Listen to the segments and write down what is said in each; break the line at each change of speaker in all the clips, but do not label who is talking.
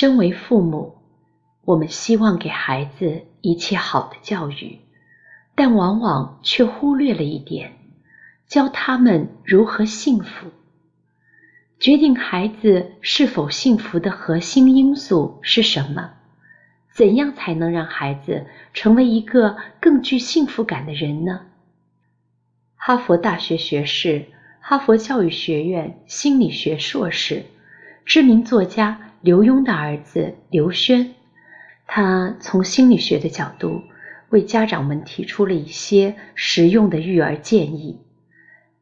身为父母，我们希望给孩子一切好的教育，但往往却忽略了一点：教他们如何幸福。决定孩子是否幸福的核心因素是什么？怎样才能让孩子成为一个更具幸福感的人呢？哈佛大学学士、哈佛教育学院心理学硕士、知名作家刘墉的儿子刘轩，他从心理学的角度为家长们提出了一些实用的育儿建议。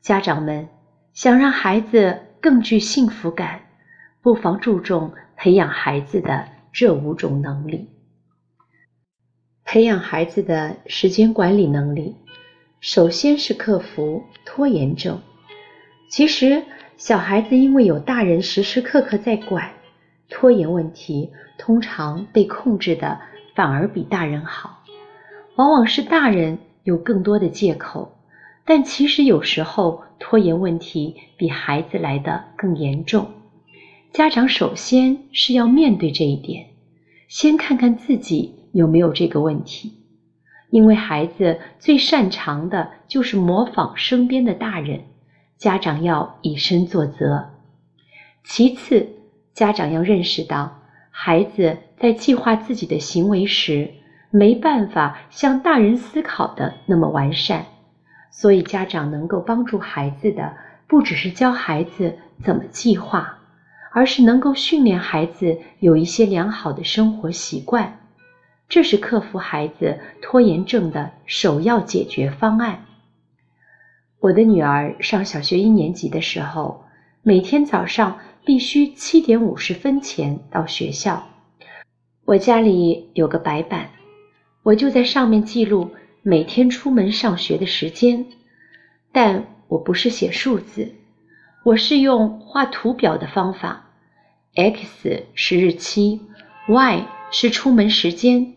家长们想让孩子。更具幸福感，不妨注重培养孩子的这五种能力。培养孩子的时间管理能力，首先是克服拖延症。其实，小孩子因为有大人时时刻刻在管，拖延问题通常被控制的反而比大人好。往往是大人有更多的借口。但其实有时候拖延问题比孩子来的更严重，家长首先是要面对这一点，先看看自己有没有这个问题，因为孩子最擅长的就是模仿身边的大人，家长要以身作则。其次，家长要认识到孩子在计划自己的行为时，没办法像大人思考的那么完善。所以，家长能够帮助孩子的，不只是教孩子怎么计划，而是能够训练孩子有一些良好的生活习惯。这是克服孩子拖延症的首要解决方案。我的女儿上小学一年级的时候，每天早上必须七点五十分前到学校。我家里有个白板，我就在上面记录。每天出门上学的时间，但我不是写数字，我是用画图表的方法。X 是日期，Y 是出门时间。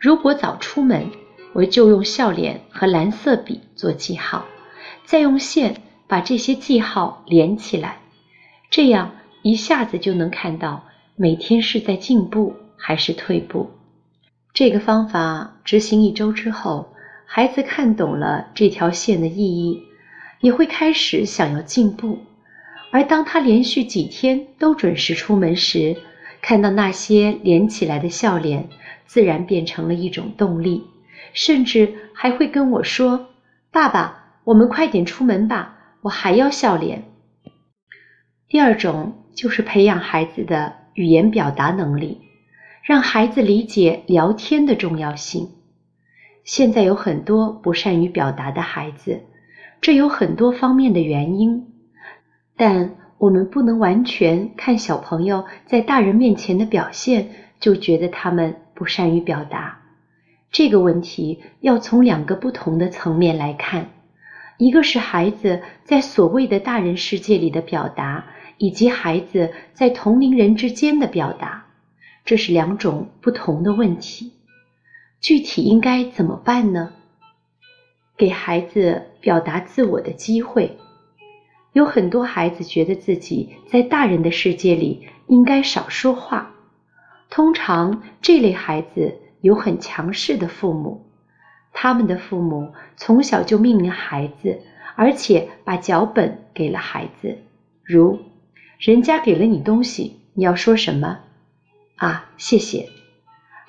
如果早出门，我就用笑脸和蓝色笔做记号，再用线把这些记号连起来，这样一下子就能看到每天是在进步还是退步。这个方法执行一周之后。孩子看懂了这条线的意义，也会开始想要进步。而当他连续几天都准时出门时，看到那些连起来的笑脸，自然变成了一种动力，甚至还会跟我说：“爸爸，我们快点出门吧，我还要笑脸。”第二种就是培养孩子的语言表达能力，让孩子理解聊天的重要性。现在有很多不善于表达的孩子，这有很多方面的原因，但我们不能完全看小朋友在大人面前的表现就觉得他们不善于表达。这个问题要从两个不同的层面来看，一个是孩子在所谓的大人世界里的表达，以及孩子在同龄人之间的表达，这是两种不同的问题。具体应该怎么办呢？给孩子表达自我的机会。有很多孩子觉得自己在大人的世界里应该少说话。通常这类孩子有很强势的父母，他们的父母从小就命令孩子，而且把脚本给了孩子，如人家给了你东西，你要说什么？啊，谢谢，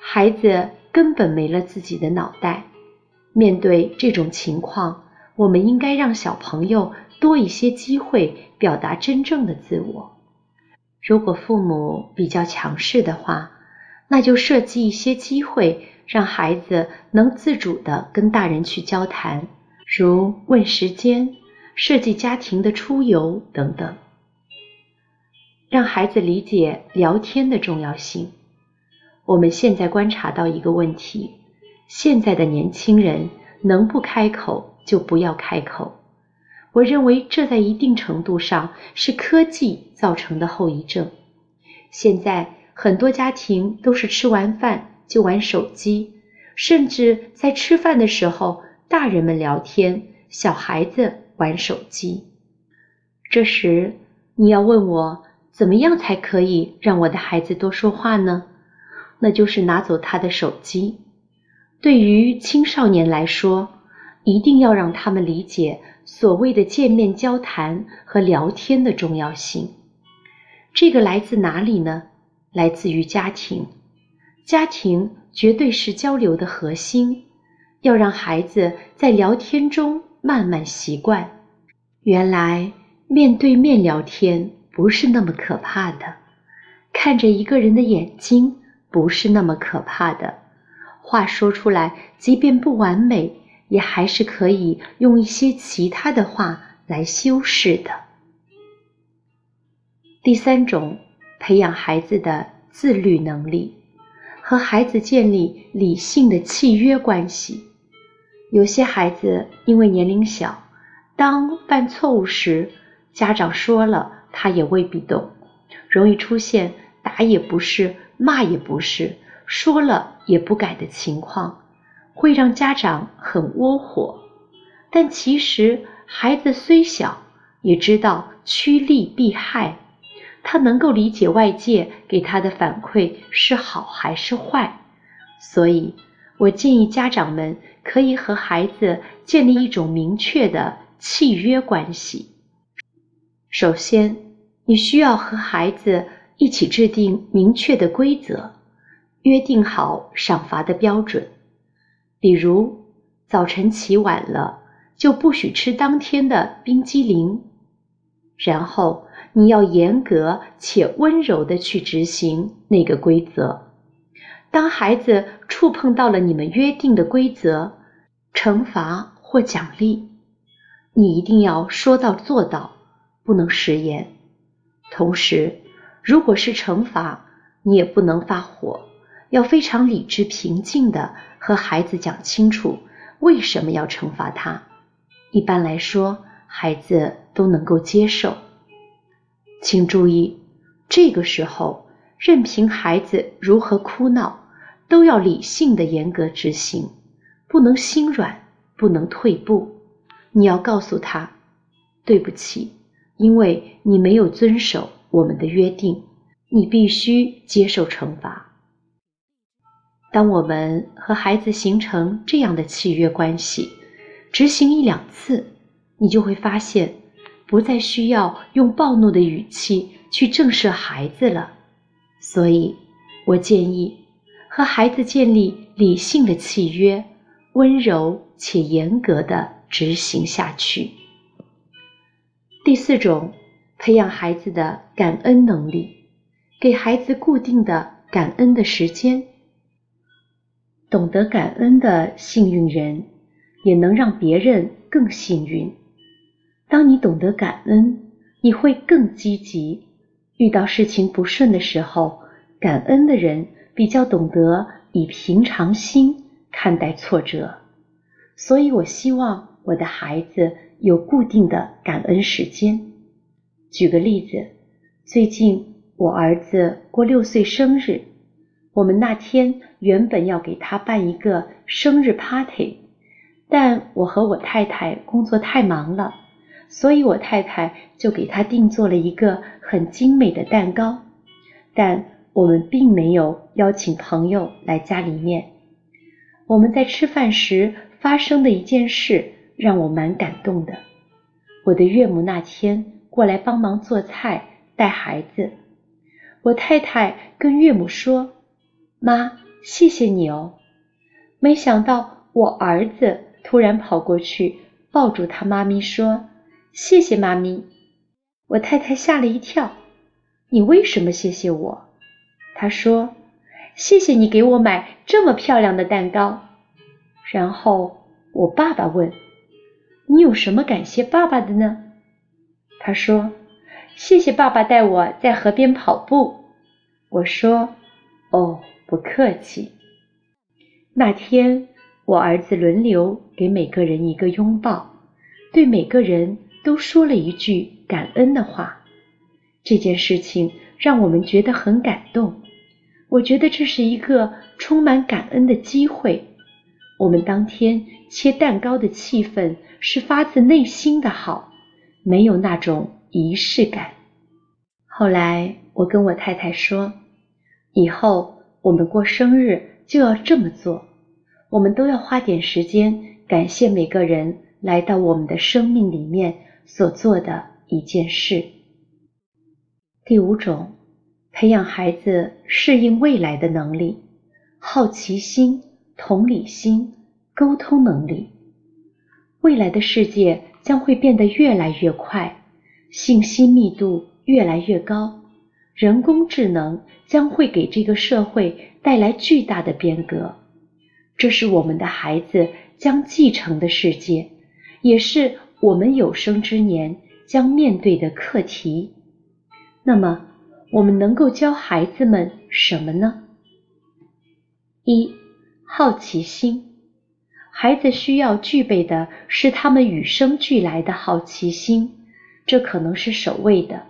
孩子。根本没了自己的脑袋。面对这种情况，我们应该让小朋友多一些机会表达真正的自我。如果父母比较强势的话，那就设计一些机会，让孩子能自主的跟大人去交谈，如问时间、设计家庭的出游等等，让孩子理解聊天的重要性。我们现在观察到一个问题：现在的年轻人能不开口就不要开口。我认为这在一定程度上是科技造成的后遗症。现在很多家庭都是吃完饭就玩手机，甚至在吃饭的时候，大人们聊天，小孩子玩手机。这时你要问我怎么样才可以让我的孩子多说话呢？那就是拿走他的手机。对于青少年来说，一定要让他们理解所谓的见面交谈和聊天的重要性。这个来自哪里呢？来自于家庭。家庭绝对是交流的核心。要让孩子在聊天中慢慢习惯，原来面对面聊天不是那么可怕的，看着一个人的眼睛不是那么可怕的，话说出来即便不完美，也还是可以用一些其他的话来修饰的。第三种，培养孩子的自律能力，和孩子建立理性的契约关系。有些孩子因为年龄小，当犯错误时，家长说了他也未必懂，容易出现打也不是，骂也不是，说了也不改的情况，会让家长很窝火。但其实孩子虽小，也知道趋利避害，他能够理解外界给他的反馈是好还是坏，所以。我建议家长们可以和孩子建立一种明确的契约关系。首先，你需要和孩子一起制定明确的规则，约定好赏罚的标准。比如，早晨起晚了就不许吃当天的冰激凌。然后，你要严格且温柔的去执行那个规则。当孩子触碰到了你们约定的规则、惩罚或奖励，你一定要说到做到，不能食言。同时，如果是惩罚，你也不能发火，要非常理智平静的和孩子讲清楚为什么要惩罚他。一般来说，孩子都能够接受。请注意，这个时候。任凭孩子如何哭闹，都要理性的严格执行，不能心软，不能退步。你要告诉他，对不起，因为你没有遵守我们的约定，你必须接受惩罚。当我们和孩子形成这样的契约关系，执行一两次，你就会发现，不再需要用暴怒的语气去震慑孩子了。所以，我建议和孩子建立理性的契约，温柔且严格的执行下去。第四种，培养孩子的感恩能力，给孩子固定的感恩的时间。懂得感恩的幸运人，也能让别人更幸运。当你懂得感恩，你会更积极。遇到事情不顺的时候，感恩的人比较懂得以平常心看待挫折，所以我希望我的孩子有固定的感恩时间。举个例子，最近我儿子过六岁生日，我们那天原本要给他办一个生日 party，但我和我太太工作太忙了。所以，我太太就给他定做了一个很精美的蛋糕，但我们并没有邀请朋友来家里面。我们在吃饭时发生的一件事让我蛮感动的。我的岳母那天过来帮忙做菜、带孩子，我太太跟岳母说：“妈，谢谢你哦。”没想到我儿子突然跑过去抱住他妈咪说。谢谢妈咪，我太太吓了一跳。你为什么谢谢我？她说：“谢谢你给我买这么漂亮的蛋糕。”然后我爸爸问：“你有什么感谢爸爸的呢？”他说：“谢谢爸爸带我在河边跑步。”我说：“哦，不客气。”那天我儿子轮流给每个人一个拥抱，对每个人。都说了一句感恩的话，这件事情让我们觉得很感动。我觉得这是一个充满感恩的机会。我们当天切蛋糕的气氛是发自内心的好，没有那种仪式感。后来我跟我太太说，以后我们过生日就要这么做，我们都要花点时间感谢每个人来到我们的生命里面所做的一件事。第五种，培养孩子适应未来的能力：好奇心、同理心、沟通能力。未来的世界将会变得越来越快，信息密度越来越高，人工智能将会给这个社会带来巨大的变革。这是我们的孩子将继承的世界，也是我们有生之年将面对的课题。那么，我们能够教孩子们什么呢？一、好奇心。孩子需要具备的是他们与生俱来的好奇心，这可能是首位的。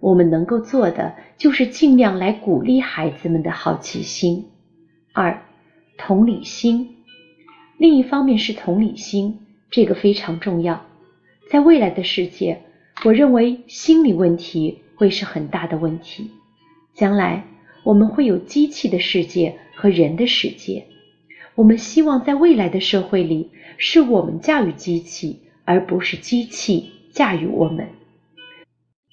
我们能够做的就是尽量来鼓励孩子们的好奇心。二、同理心。另一方面是同理心，这个非常重要。在未来的世界，我认为心理问题。会是很大的问题。将来我们会有机器的世界和人的世界。我们希望在未来的社会里，是我们驾驭机器，而不是机器驾驭我们。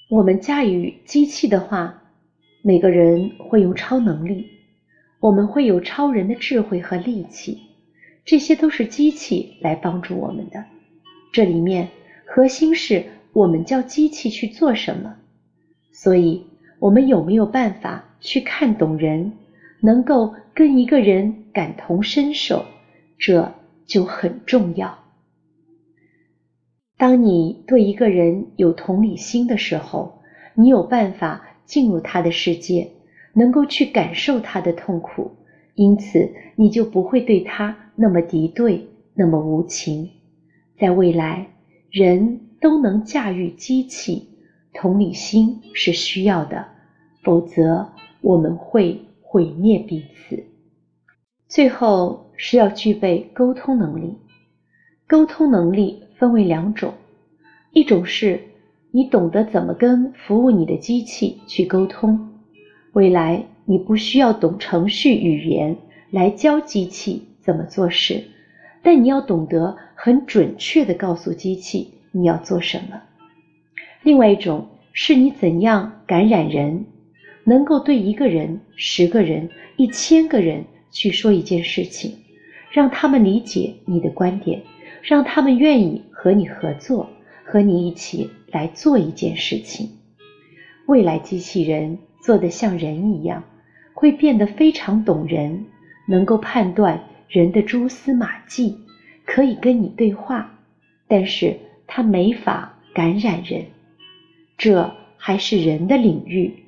我们驾驭机器的话，每个人会用超能力，我们会有超人的智慧和力气，这些都是机器来帮助我们的。这里面核心是我们叫机器去做什么。所以，我们有没有办法去看懂人，能够跟一个人感同身受，这就很重要。当你对一个人有同理心的时候，你有办法进入他的世界，能够去感受他的痛苦，因此你就不会对他那么敌对，那么无情。在未来，人都能驾驭机器。同理心是需要的，否则我们会毁灭彼此。最后是要具备沟通能力。沟通能力分为两种，一种是你懂得怎么跟服务你的机器去沟通。未来你不需要懂程序语言来教机器怎么做事，但你要懂得很准确的告诉机器你要做什么。另外一种是你怎样感染人，能够对一个人、十个人、一千个人去说一件事情，让他们理解你的观点，让他们愿意和你合作，和你一起来做一件事情。未来机器人做的像人一样，会变得非常懂人，能够判断人的蛛丝马迹，可以跟你对话，但是它没法感染人。这还是人的领域，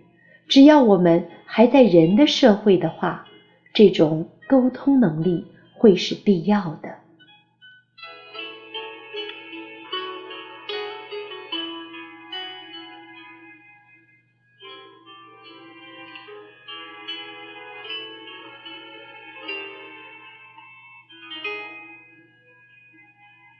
只要我们还在人的社会的话，这种沟通能力会是必要的。